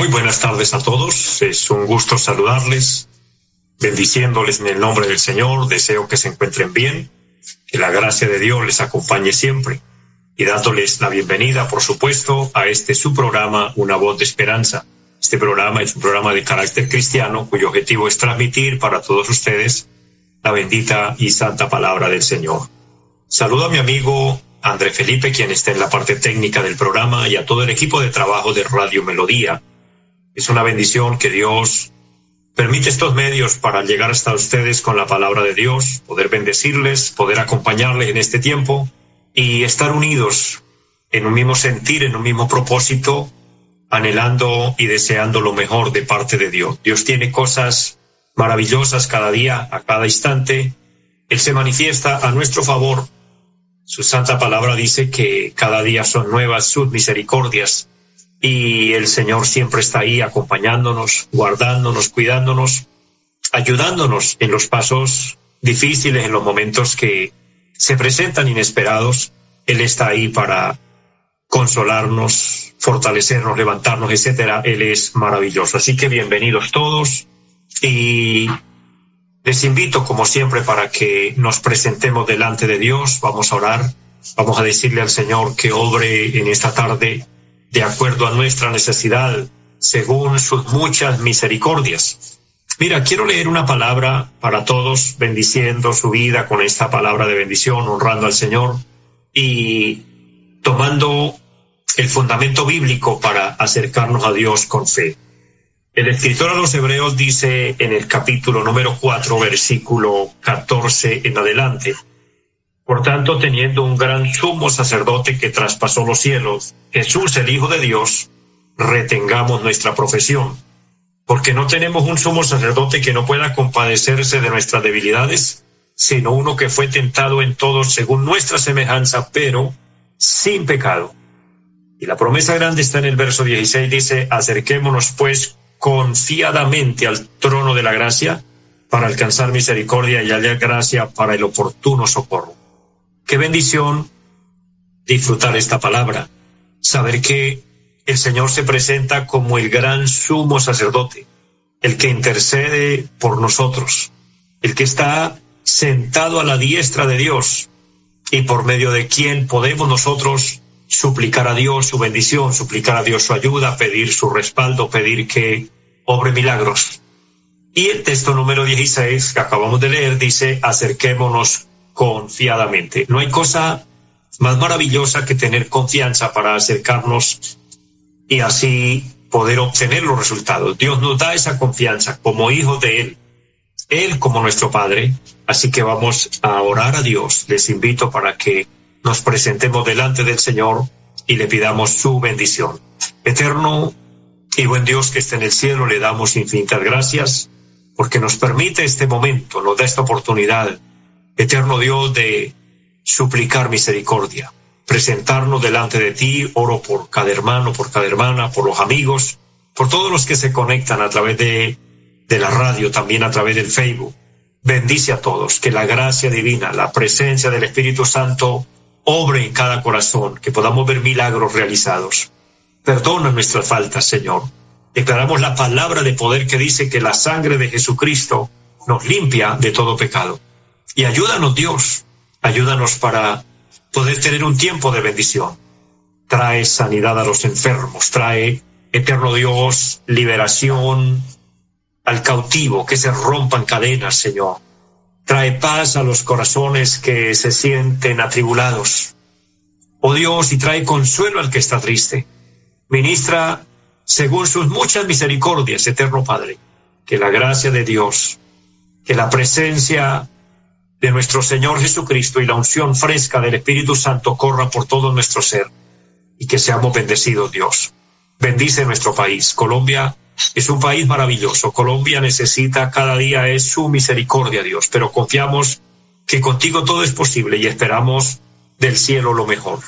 Muy buenas tardes a todos, es un gusto saludarles bendiciéndoles en el nombre del Señor, deseo que se encuentren bien, que la gracia de Dios les acompañe siempre y dándoles la bienvenida, por supuesto, a este su programa, Una voz de esperanza. Este programa es un programa de carácter cristiano cuyo objetivo es transmitir para todos ustedes la bendita y santa palabra del Señor. Saludo a mi amigo André Felipe, quien está en la parte técnica del programa, y a todo el equipo de trabajo de Radio Melodía. Es una bendición que Dios Permite estos medios para llegar hasta ustedes con la palabra de Dios, poder bendecirles, poder acompañarles en este tiempo y estar unidos en un mismo sentir, en un mismo propósito, anhelando y deseando lo mejor de parte de Dios. Dios tiene cosas maravillosas cada día, a cada instante. Él se manifiesta a nuestro favor. Su santa palabra dice que cada día son nuevas sus misericordias y el Señor siempre está ahí acompañándonos, guardándonos, cuidándonos, ayudándonos en los pasos difíciles, en los momentos que se presentan inesperados. Él está ahí para consolarnos, fortalecernos, levantarnos, etcétera. Él es maravilloso. Así que bienvenidos todos y les invito, como siempre, para que nos presentemos delante de Dios. Vamos a orar. Vamos a decirle al Señor que obre en esta tarde de acuerdo a nuestra necesidad, según sus muchas misericordias. Mira, quiero leer una palabra para todos, bendiciendo su vida con esta palabra de bendición, honrando al Señor y tomando el fundamento bíblico para acercarnos a Dios con fe. El escritor a los Hebreos dice en el capítulo número 4, versículo 14 en adelante, por tanto, teniendo un gran sumo sacerdote que traspasó los cielos, Jesús el Hijo de Dios, retengamos nuestra profesión, porque no tenemos un sumo sacerdote que no pueda compadecerse de nuestras debilidades, sino uno que fue tentado en todo según nuestra semejanza, pero sin pecado. Y la promesa grande está en el verso 16, dice, acerquémonos pues confiadamente al trono de la gracia para alcanzar misericordia y hallar gracia para el oportuno socorro. Qué bendición disfrutar esta palabra, saber que el Señor se presenta como el gran sumo sacerdote, el que intercede por nosotros, el que está sentado a la diestra de Dios y por medio de quien podemos nosotros suplicar a Dios su bendición, suplicar a Dios su ayuda, pedir su respaldo, pedir que obre milagros. Y el texto número 16 que acabamos de leer dice, acerquémonos confiadamente. No hay cosa más maravillosa que tener confianza para acercarnos y así poder obtener los resultados. Dios nos da esa confianza como hijos de Él, Él como nuestro Padre. Así que vamos a orar a Dios. Les invito para que nos presentemos delante del Señor y le pidamos su bendición. Eterno y buen Dios que está en el cielo, le damos infinitas gracias porque nos permite este momento, nos da esta oportunidad eterno Dios, de suplicar misericordia, presentarnos delante de ti, oro por cada hermano, por cada hermana, por los amigos, por todos los que se conectan a través de, la radio, también a través del Facebook. Bendice a todos, que la gracia divina, la presencia del Espíritu Santo obre en cada corazón, que podamos ver milagros realizados. Perdona nuestras faltas, Señor. Declaramos la palabra de poder que dice que la sangre de Jesucristo nos limpia de todo pecado. Y ayúdanos Dios, ayúdanos para poder tener un tiempo de bendición. Trae sanidad a los enfermos, trae, eterno Dios, liberación al cautivo, que se rompan cadenas, Señor. Trae paz a los corazones que se sienten atribulados. Oh Dios, y trae consuelo al que está triste. Ministra según sus muchas misericordias, eterno Padre, que la gracia de Dios, que la presencia de nuestro Señor Jesucristo y la unción fresca del Espíritu Santo corra por todo nuestro ser y que seamos bendecidos, Dios. Bendice nuestro país. Colombia Es un país maravilloso. Colombia necesita cada día es su misericordia, Dios, pero confiamos que contigo todo es posible y esperamos del cielo lo mejor.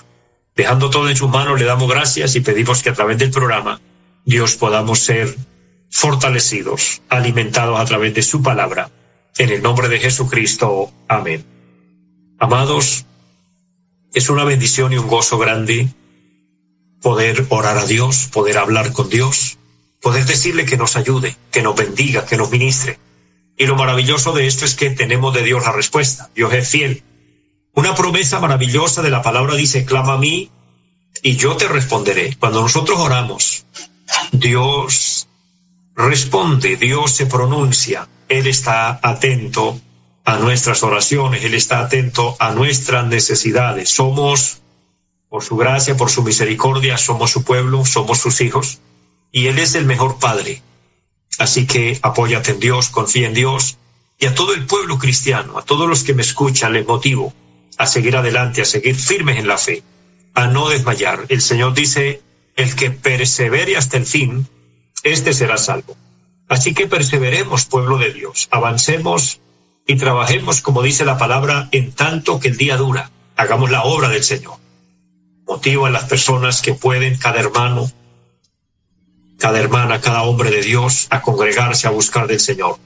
Dejando todo en sus manos, le damos gracias y pedimos que a través del programa Dios podamos ser fortalecidos, alimentados a través de su palabra. En el nombre de Jesucristo. Amén. Amados, es una bendición y un gozo grande poder orar a Dios, poder hablar con Dios, poder decirle que nos ayude, que nos bendiga, que nos ministre. Y lo maravilloso de esto es que tenemos de Dios la respuesta. Dios es fiel. Una promesa maravillosa de la palabra dice, clama a mí y yo te responderé. Cuando nosotros oramos, Dios responde, Dios se pronuncia, Él está atento a nuestras oraciones, Él está atento a nuestras necesidades. Somos, por su gracia, por su misericordia, somos su pueblo, somos sus hijos, y Él es el mejor Padre. Así que apóyate en Dios, confía en Dios, y a todo el pueblo cristiano, a todos los que me escuchan, les motivo a seguir adelante, a seguir firmes en la fe, a no desmayar. El Señor dice, el que persevere hasta el fin, este será salvo. Así que perseveremos, pueblo de Dios, avancemos y trabajemos, como dice la palabra, en tanto que el día dura. Hagamos la obra del Señor. Motivo a las personas que pueden, cada hermano, cada hermana, cada hombre de Dios, a congregarse, a buscar del Señor.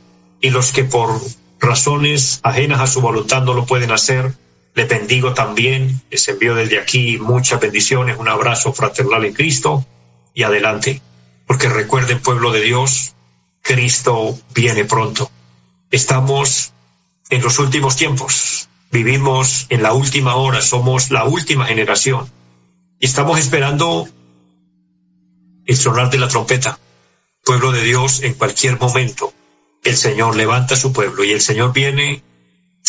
Y los que por razones ajenas a su voluntad no lo pueden hacer, le bendigo también. Les envío desde aquí muchas bendiciones, un abrazo fraternal en Cristo y adelante. Porque recuerden, pueblo de Dios, Cristo viene pronto. Estamos en los últimos tiempos. Vivimos en la última hora, somos la última generación. Estamos esperando el sonar de la trompeta. Pueblo de Dios, en cualquier momento, el Señor levanta su pueblo y el Señor viene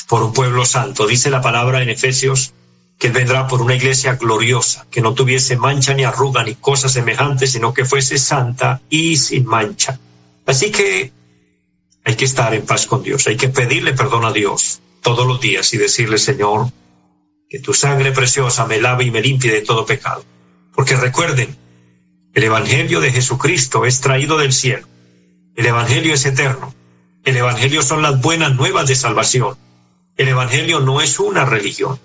por un pueblo santo. Dice la palabra en Efesios que vendrá por una iglesia gloriosa, que no tuviese mancha ni arruga ni cosas semejantes, sino que fuese santa y sin mancha. Así que hay que estar en paz con Dios, hay que pedirle perdón a Dios todos los días y decirle, Señor, que tu sangre preciosa me lave y me limpie de todo pecado. Porque recuerden, el Evangelio de Jesucristo es traído del cielo. El Evangelio es eterno. El Evangelio son las buenas nuevas de salvación. El Evangelio no es una religión.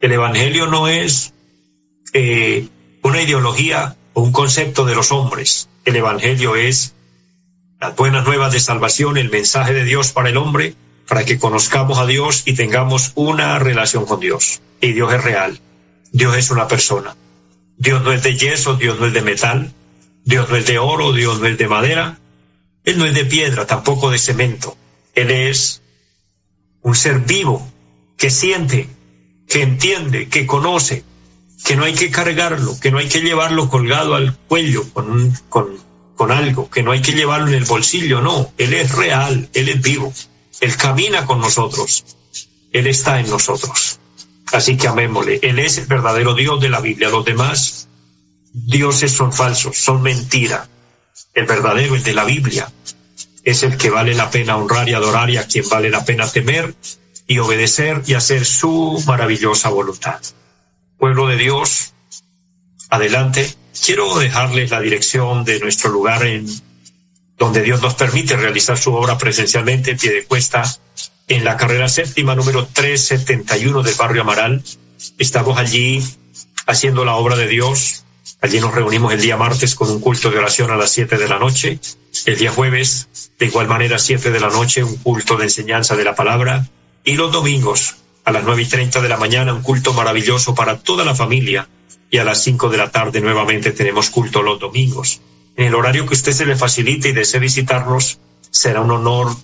El Evangelio no es eh, una ideología o un concepto de los hombres. El Evangelio es las buenas nuevas de salvación, el mensaje de Dios para el hombre, para que conozcamos a Dios y tengamos una relación con Dios. Y Dios es real. Dios es una persona. Dios no es de yeso, Dios no es de metal, Dios no es de oro, Dios no es de madera, Él no es de piedra, tampoco de cemento. Él es un ser vivo que siente, que entiende, que conoce, que no hay que cargarlo, que no hay que llevarlo colgado al cuello con, con con algo, que no hay que llevarlo en el bolsillo, no, Él es real, Él es vivo, Él camina con nosotros, Él está en nosotros. Así que amémosle, Él es el verdadero Dios de la Biblia, los demás dioses son falsos, son mentira. El verdadero, el de la Biblia, es el que vale la pena honrar y adorar y a quien vale la pena temer y obedecer y hacer su maravillosa voluntad. Pueblo de Dios, adelante Quiero dejarles la dirección de nuestro lugar en donde Dios nos permite realizar su obra presencialmente en pie de cuesta en la carrera séptima número 371 del barrio Amaral. Estamos allí haciendo la obra de Dios. Allí nos reunimos el día martes con un culto de oración a las siete de la noche. El día jueves, de igual manera, siete de la noche, un culto de enseñanza de la palabra. Y los domingos, a las nueve y treinta de la mañana, un culto maravilloso para toda la familia a las cinco de la tarde nuevamente tenemos culto los domingos. En el horario que usted se le facilite y desee visitarnos, será un honor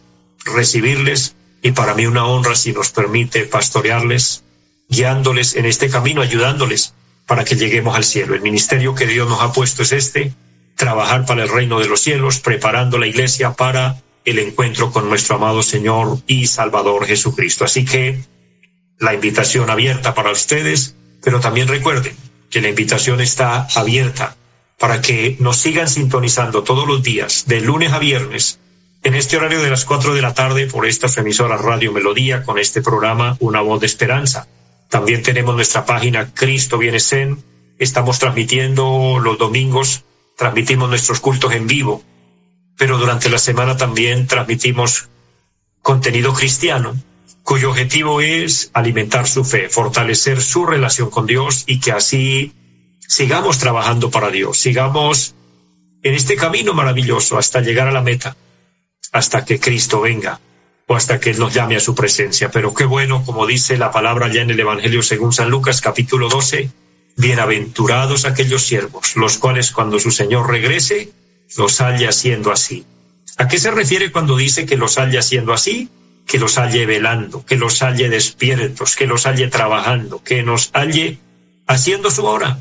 recibirles y para mí una honra si nos permite pastorearles, guiándoles en este camino, ayudándoles para que lleguemos al cielo. El ministerio que Dios nos ha puesto es este, trabajar para el reino de los cielos, preparando la iglesia para el encuentro con nuestro amado Señor y Salvador Jesucristo. Así que la invitación abierta para ustedes, pero también recuerden, que la invitación está abierta para que nos sigan sintonizando todos los días, de lunes a viernes, en este horario de las cuatro de la tarde por esta emisora Radio Melodía con este programa Una Voz de Esperanza. También tenemos nuestra página Cristo Viene Estamos transmitiendo los domingos, transmitimos nuestros cultos en vivo pero durante la semana también transmitimos contenido cristiano cuyo objetivo es alimentar su fe, fortalecer su relación con Dios y que así sigamos trabajando para Dios, sigamos en este camino maravilloso hasta llegar a la meta, hasta que Cristo venga o hasta que Él nos llame a su presencia. Pero qué bueno, como dice la palabra ya en el Evangelio según San Lucas capítulo 12, bienaventurados aquellos siervos, los cuales cuando su Señor regrese, los haya haciendo así. ¿A qué se refiere cuando dice que los haya haciendo así? Que los halle velando, que los halle despiertos, que los halle trabajando, que nos halle haciendo su obra,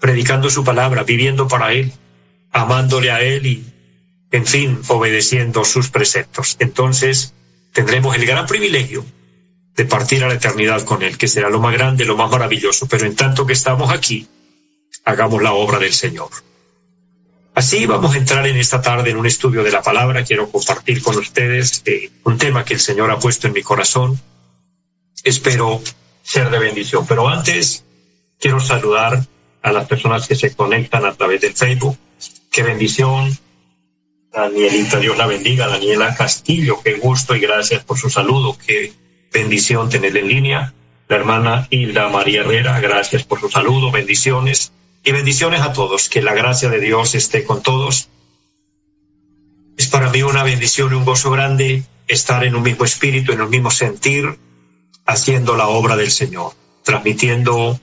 predicando su palabra, viviendo para Él, amándole a Él y, en fin, obedeciendo sus preceptos. Entonces, tendremos el gran privilegio de partir a la eternidad con Él, que será lo más grande, lo más maravilloso. Pero en tanto que estamos aquí, hagamos la obra del Señor. Así vamos a entrar en esta tarde en un estudio de la palabra. Quiero compartir con ustedes eh, un tema que el Señor ha puesto en mi corazón. Espero ser de bendición. Pero antes quiero saludar a las personas que se conectan a través del Facebook. Qué bendición. Danielita, Dios la bendiga. Daniela Castillo, qué gusto y gracias por su saludo. Qué bendición tenerla en línea. La hermana Hilda María Herrera, gracias por su saludo. Bendiciones y bendiciones a todos. Que la gracia de Dios esté con todos. Es para mí una bendición y un gozo grande estar en un mismo espíritu, en un mismo sentir, haciendo la obra del Señor, transmitiendo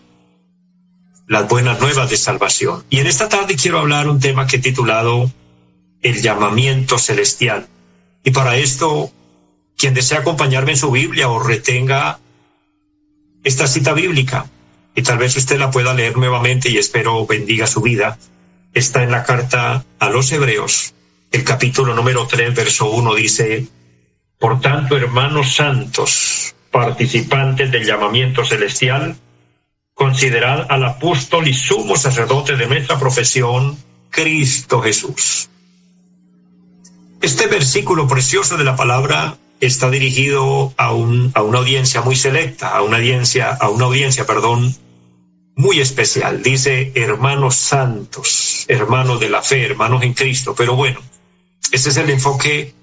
las buenas nuevas de salvación. Y en esta tarde quiero hablar un tema que he titulado El llamamiento celestial. Y para esto, quien desea acompañarme en su Biblia o retenga esta cita bíblica, y tal vez usted la pueda leer nuevamente y espero bendiga su vida. Está en la carta a los Hebreos, el capítulo número 3, verso 1 dice, Por tanto, hermanos santos, participantes del llamamiento celestial, considerad al apóstol y sumo sacerdote de nuestra profesión, Cristo Jesús. Este versículo precioso de la palabra está dirigido a, un, a una audiencia muy selecta, a una audiencia, a una audiencia, perdón, muy especial. Dice hermanos santos, hermanos de la fe, hermanos en Cristo. Pero bueno, ese es el enfoque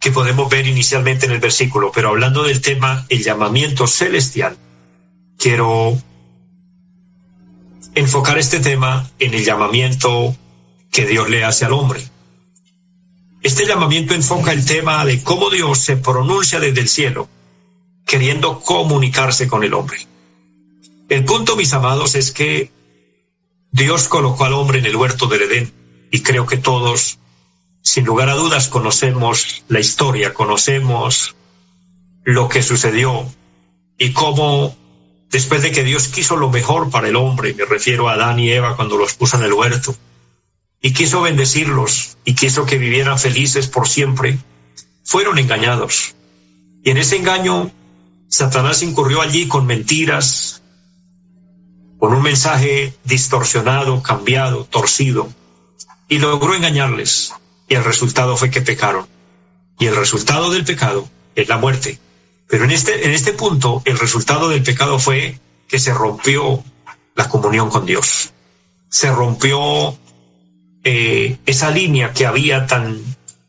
que podemos ver inicialmente en el versículo. Pero hablando del tema, el llamamiento celestial, quiero enfocar este tema en el llamamiento que Dios le hace al hombre. Este llamamiento enfoca el tema de cómo Dios se pronuncia desde el cielo, queriendo comunicarse con el hombre. El punto, mis amados, es que Dios colocó al hombre en el huerto del Edén y creo que todos, sin lugar a dudas, conocemos la historia, conocemos lo que sucedió y cómo después de que Dios quiso lo mejor para el hombre, me refiero a Adán y Eva cuando los puso en el huerto, y quiso bendecirlos y quiso que vivieran felices por siempre, fueron engañados. Y en ese engaño, Satanás incurrió allí con mentiras, con un mensaje distorsionado, cambiado, torcido, y logró engañarles. Y el resultado fue que pecaron. Y el resultado del pecado es la muerte. Pero en este, en este punto, el resultado del pecado fue que se rompió la comunión con Dios. Se rompió eh, esa línea que había tan,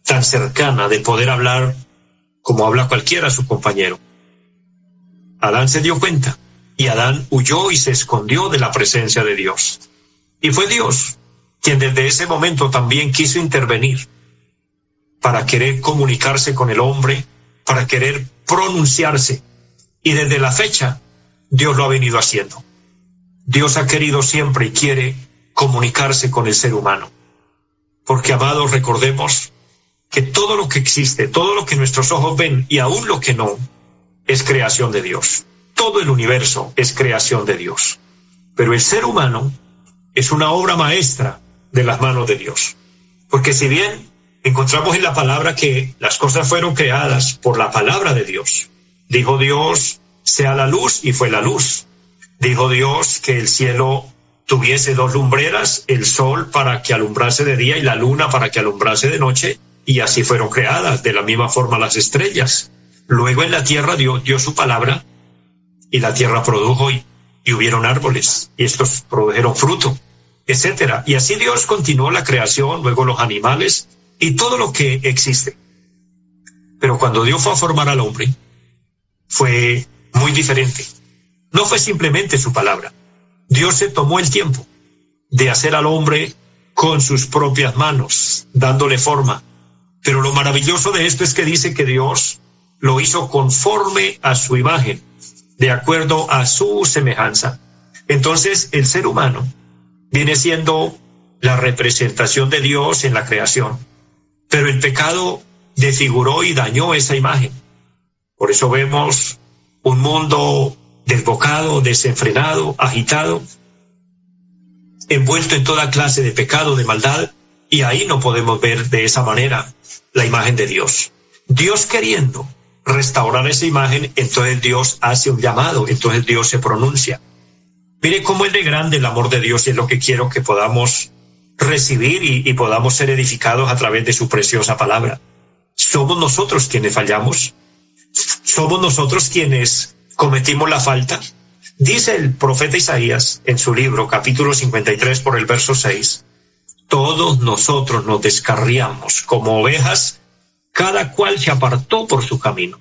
tan cercana de poder hablar como habla cualquiera su compañero. Adán se dio cuenta y Adán huyó y se escondió de la presencia de Dios. Y fue Dios quien desde ese momento también quiso intervenir para querer comunicarse con el hombre, para querer pronunciarse. Y desde la fecha, Dios lo ha venido haciendo. Dios ha querido siempre y quiere comunicarse con el ser humano. Porque, amados, recordemos que todo lo que existe, todo lo que nuestros ojos ven y aún lo que no, es creación de Dios. Todo el universo es creación de Dios. Pero el ser humano es una obra maestra de las manos de Dios. Porque si bien encontramos en la palabra que las cosas fueron creadas por la palabra de Dios, dijo Dios, sea la luz y fue la luz. Dijo Dios que el cielo tuviese dos lumbreras, el sol para que alumbrase de día y la luna para que alumbrase de noche, y así fueron creadas, de la misma forma las estrellas. Luego en la tierra dio, dio su palabra, y la tierra produjo y, y hubieron árboles, y estos produjeron fruto, etcétera. Y así Dios continuó la creación, luego los animales, y todo lo que existe. Pero cuando Dios fue a formar al hombre, fue muy diferente. No fue simplemente su palabra. Dios se tomó el tiempo de hacer al hombre con sus propias manos, dándole forma. Pero lo maravilloso de esto es que dice que Dios lo hizo conforme a su imagen, de acuerdo a su semejanza. Entonces el ser humano viene siendo la representación de Dios en la creación. Pero el pecado desfiguró y dañó esa imagen. Por eso vemos un mundo desbocado, desenfrenado, agitado, envuelto en toda clase de pecado, de maldad, y ahí no podemos ver de esa manera la imagen de Dios. Dios queriendo restaurar esa imagen, entonces Dios hace un llamado, entonces Dios se pronuncia. Mire cómo es de grande el amor de Dios y es lo que quiero que podamos recibir y, podamos ser edificados a través de su preciosa palabra. Somos nosotros quienes fallamos. Somos nosotros quienes cometimos la falta. Dice el profeta Isaías en su libro, capítulo 53, por el verso 6, todos nosotros nos descarriamos como ovejas, cada cual se apartó por su camino.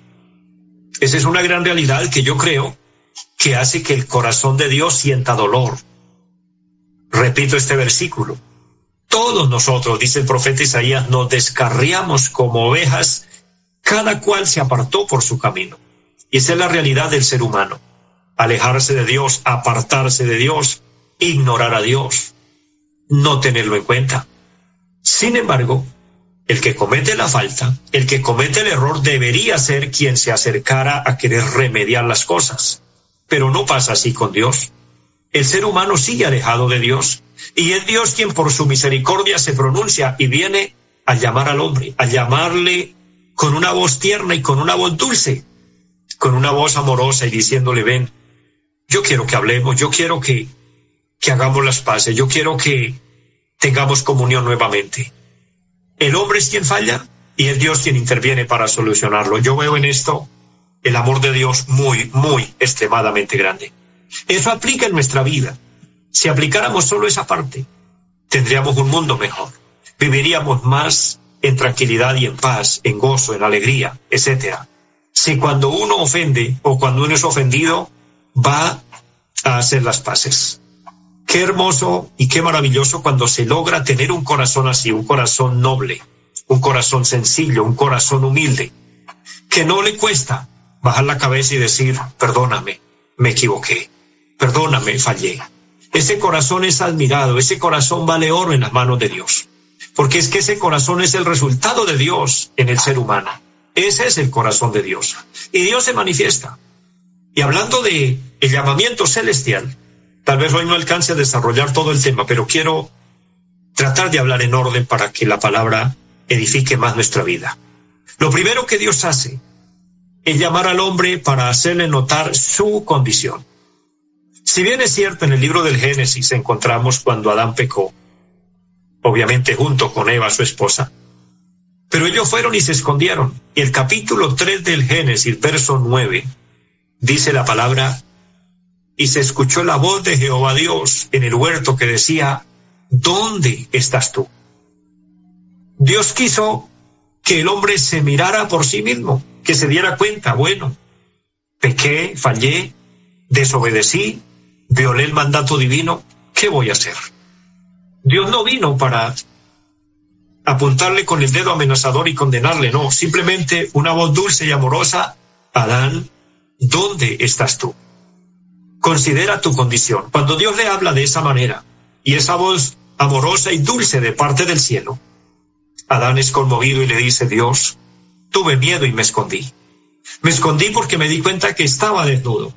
Esa es una gran realidad que yo creo que hace que el corazón de Dios sienta dolor. Repito este versículo. Todos nosotros, dice el profeta Isaías, nos descarriamos como ovejas, cada cual se apartó por su camino. Y esa es la realidad del ser humano. Alejarse de Dios, apartarse de Dios, ignorar a Dios, no tenerlo en cuenta. Sin embargo, el que comete la falta, el que comete el error debería ser quien se acercara a querer remediar las cosas. Pero no pasa así con Dios. El ser humano sigue alejado de Dios y es Dios quien por su misericordia se pronuncia y viene a llamar al hombre, a llamarle con una voz tierna y con una voz dulce, con una voz amorosa y diciéndole, ven, yo quiero que hablemos, yo quiero que, que hagamos las paces, yo quiero que tengamos comunión nuevamente. El hombre es quien falla y es Dios quien interviene para solucionarlo. Yo veo en esto el amor de Dios muy, muy extremadamente grande. Eso aplica en nuestra vida. Si aplicáramos solo esa parte, tendríamos un mundo mejor. Viviríamos más en tranquilidad y en paz, en gozo, en alegría, etc. Si cuando uno ofende o cuando uno es ofendido, va a hacer las paces. Qué hermoso y qué maravilloso cuando se logra tener un corazón así, un corazón noble, un corazón sencillo, un corazón humilde, que no le cuesta bajar la cabeza y decir, perdóname, me equivoqué, perdóname, fallé. Ese corazón es admirado, ese corazón vale oro en las manos de Dios, porque es que ese corazón es el resultado de Dios en el ser humano. Ese es el corazón de Dios. Y Dios se manifiesta. Y hablando de el llamamiento celestial, tal vez hoy no alcance a desarrollar todo el tema, pero quiero tratar de hablar en orden para que la palabra edifique más nuestra vida. Lo primero que Dios hace es llamar al hombre para hacerle notar su condición. Si bien es cierto, en el libro del Génesis encontramos cuando Adán pecó, obviamente junto con Eva, su esposa, pero ellos fueron y se escondieron. Y el capítulo 3 del Génesis, verso 9, dice la palabra, y se escuchó la voz de Jehová Dios en el huerto que decía, ¿dónde estás tú? Dios quiso que el hombre se mirara por sí mismo, que se diera cuenta, bueno, pequé, fallé, desobedecí, violé el mandato divino, ¿qué voy a hacer? Dios no vino para apuntarle con el dedo amenazador y condenarle, no, simplemente una voz dulce y amorosa, Adán, ¿dónde estás tú? Considera tu condición. Cuando Dios le habla de esa manera y esa voz amorosa y dulce de parte del cielo, Adán es conmovido y le dice, Dios, tuve miedo y me escondí. Me escondí porque me di cuenta que estaba desnudo.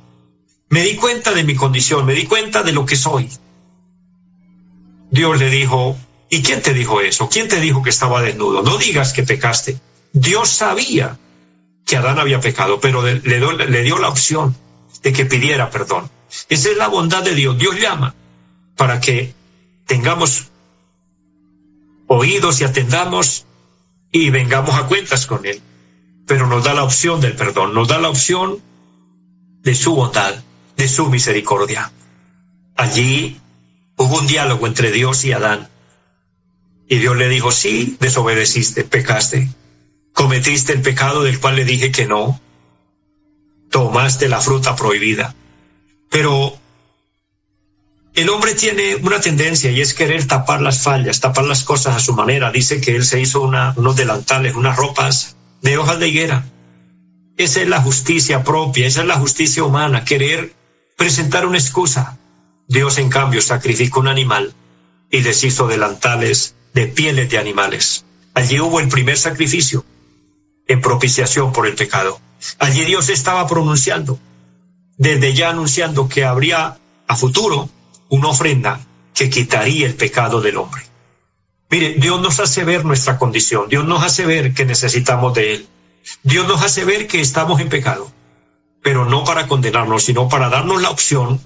Me di cuenta de mi condición, me di cuenta de lo que soy. Dios le dijo, ¿y quién te dijo eso? ¿Quién te dijo que estaba desnudo? No digas que pecaste. Dios sabía que Adán había pecado, pero le, le dio la opción de que pidiera perdón. Esa es la bondad de Dios. Dios llama para que tengamos oídos y atendamos y vengamos a cuentas con Él. Pero nos da la opción del perdón, nos da la opción de su bondad de su misericordia. Allí hubo un diálogo entre Dios y Adán. Y Dios le dijo, sí, desobedeciste, pecaste, cometiste el pecado del cual le dije que no, tomaste la fruta prohibida. Pero el hombre tiene una tendencia y es querer tapar las fallas, tapar las cosas a su manera. Dice que él se hizo unos delantales, unas ropas de hojas de higuera. Esa es la justicia propia, esa es la justicia humana, querer presentar una excusa. Dios, en cambio, sacrificó un animal y les hizo delantales de pieles de animales. Allí hubo el primer sacrificio en propiciación por el pecado. Allí Dios estaba pronunciando, desde ya anunciando que habría a futuro una ofrenda que quitaría el pecado del hombre. Mire, Dios nos hace ver nuestra condición, Dios nos hace ver que necesitamos de Él, Dios nos hace ver que estamos en pecado, pero no para condenarnos, sino para darnos la opción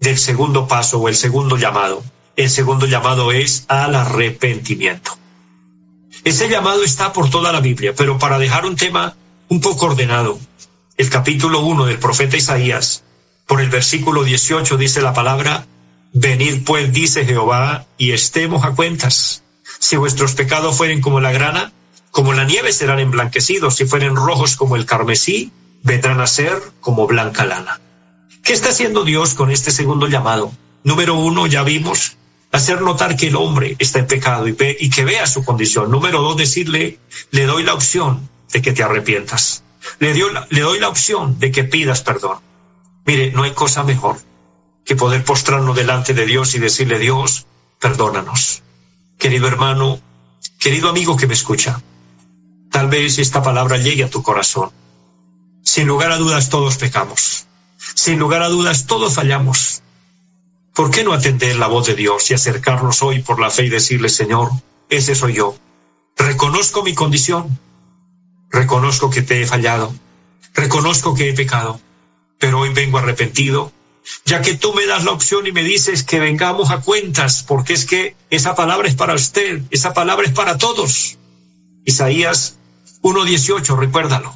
del segundo paso o el segundo llamado. El segundo llamado es al arrepentimiento. Ese llamado está por toda la Biblia, pero para dejar un tema un poco ordenado, el capítulo 1 del profeta Isaías, por el versículo 18 dice la palabra, Venid pues, dice Jehová, y estemos a cuentas. Si vuestros pecados fueren como la grana, como la nieve serán emblanquecidos, si fueren rojos como el carmesí, vendrán a ser como blanca lana. ¿Qué está haciendo Dios con este segundo llamado? Número uno, ya vimos, hacer notar que el hombre está en pecado y, que vea su condición. Número dos, decirle, le doy la opción de que te arrepientas. Le, le doy la opción de que pidas perdón. Mire, no hay cosa mejor que poder postrarnos delante de Dios y decirle, Dios, perdónanos. Querido hermano, querido amigo que me escucha, tal vez esta palabra llegue a tu corazón. Sin lugar a dudas todos pecamos. Sin lugar a dudas todos fallamos. ¿Por qué no atender la voz de Dios y acercarnos hoy por la fe y decirle, Señor, ese soy yo? Reconozco mi condición. Reconozco que te he fallado. Reconozco que he pecado. Pero hoy vengo arrepentido ya que tú me das la opción y me dices que vengamos a cuentas, porque es que esa palabra es para usted, esa palabra es para todos. Isaías 1.18, recuérdalo.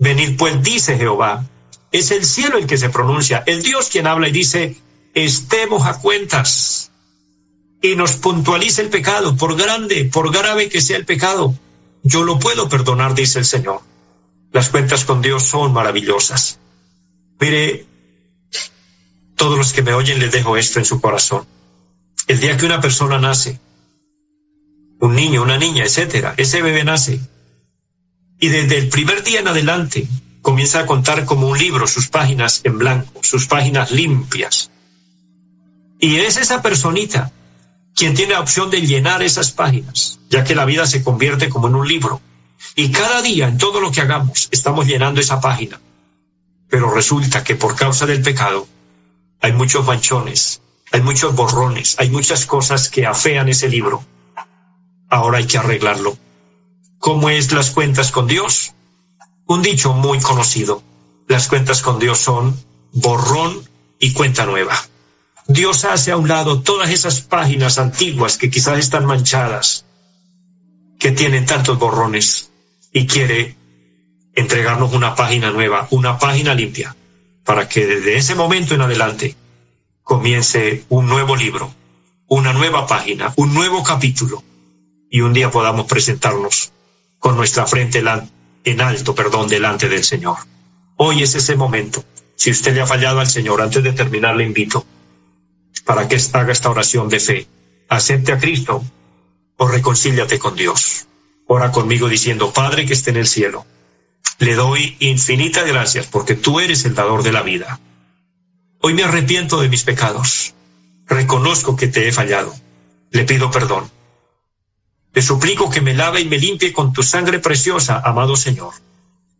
Venid pues, dice Jehová, es el cielo el que se pronuncia, el Dios quien habla y dice, estemos a cuentas. Y nos puntualiza el pecado, por grande, por grave que sea el pecado. Yo lo puedo perdonar, dice el Señor. Las cuentas con Dios son maravillosas. Mire, todos los que me oyen les dejo esto en su corazón. El día que una persona nace, un niño, una niña, etcétera, ese bebé nace y desde el primer día en adelante comienza a contar como un libro sus páginas en blanco, sus páginas limpias. Y es esa personita quien tiene la opción de llenar esas páginas, ya que la vida se convierte como en un libro. Y cada día, en todo lo que hagamos, estamos llenando esa página. Pero resulta que por causa del pecado, hay muchos manchones, hay muchos borrones, hay muchas cosas que afean ese libro. Ahora hay que arreglarlo. ¿Cómo es las cuentas con Dios? Un dicho muy conocido. Las cuentas con Dios son borrón y cuenta nueva. Dios hace a un lado todas esas páginas antiguas que quizás están manchadas, que tienen tantos borrones, y quiere entregarnos una página nueva, una página limpia para que desde ese momento en adelante comience un nuevo libro, una nueva página, un nuevo capítulo, y un día podamos presentarnos con nuestra frente en alto, perdón, delante del Señor. Hoy es ese momento. Si usted le ha fallado al Señor, antes de terminar le invito para que haga esta oración de fe. Acepte a Cristo o reconcíliate con Dios. Ora conmigo diciendo, Padre que esté en el cielo le doy infinitas gracias porque tú eres el dador de la vida. Hoy me arrepiento de mis pecados. Reconozco que te he fallado. Le pido perdón. Le suplico que me lave y me limpie con tu sangre preciosa, amado Señor.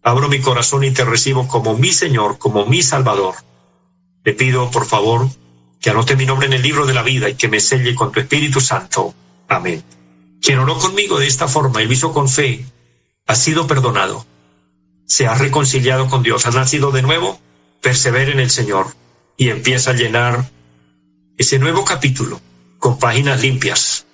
Abro mi corazón y te recibo como mi Señor, como mi Salvador. Le pido, por favor, que anote mi nombre en el libro de la vida y que me selle con tu Espíritu Santo. Amén. Quien oró conmigo de esta forma y lo hizo con fe, ha sido perdonado se ha reconciliado con Dios, ha nacido de nuevo, persevera en el Señor y empieza a llenar ese nuevo capítulo con páginas limpias,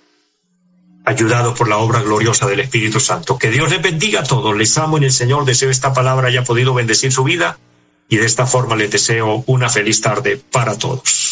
ayudado por la obra gloriosa del Espíritu Santo. Que Dios les bendiga a todos, les amo en el Señor, deseo esta palabra haya podido bendecir su vida y de esta forma les deseo una feliz tarde para todos.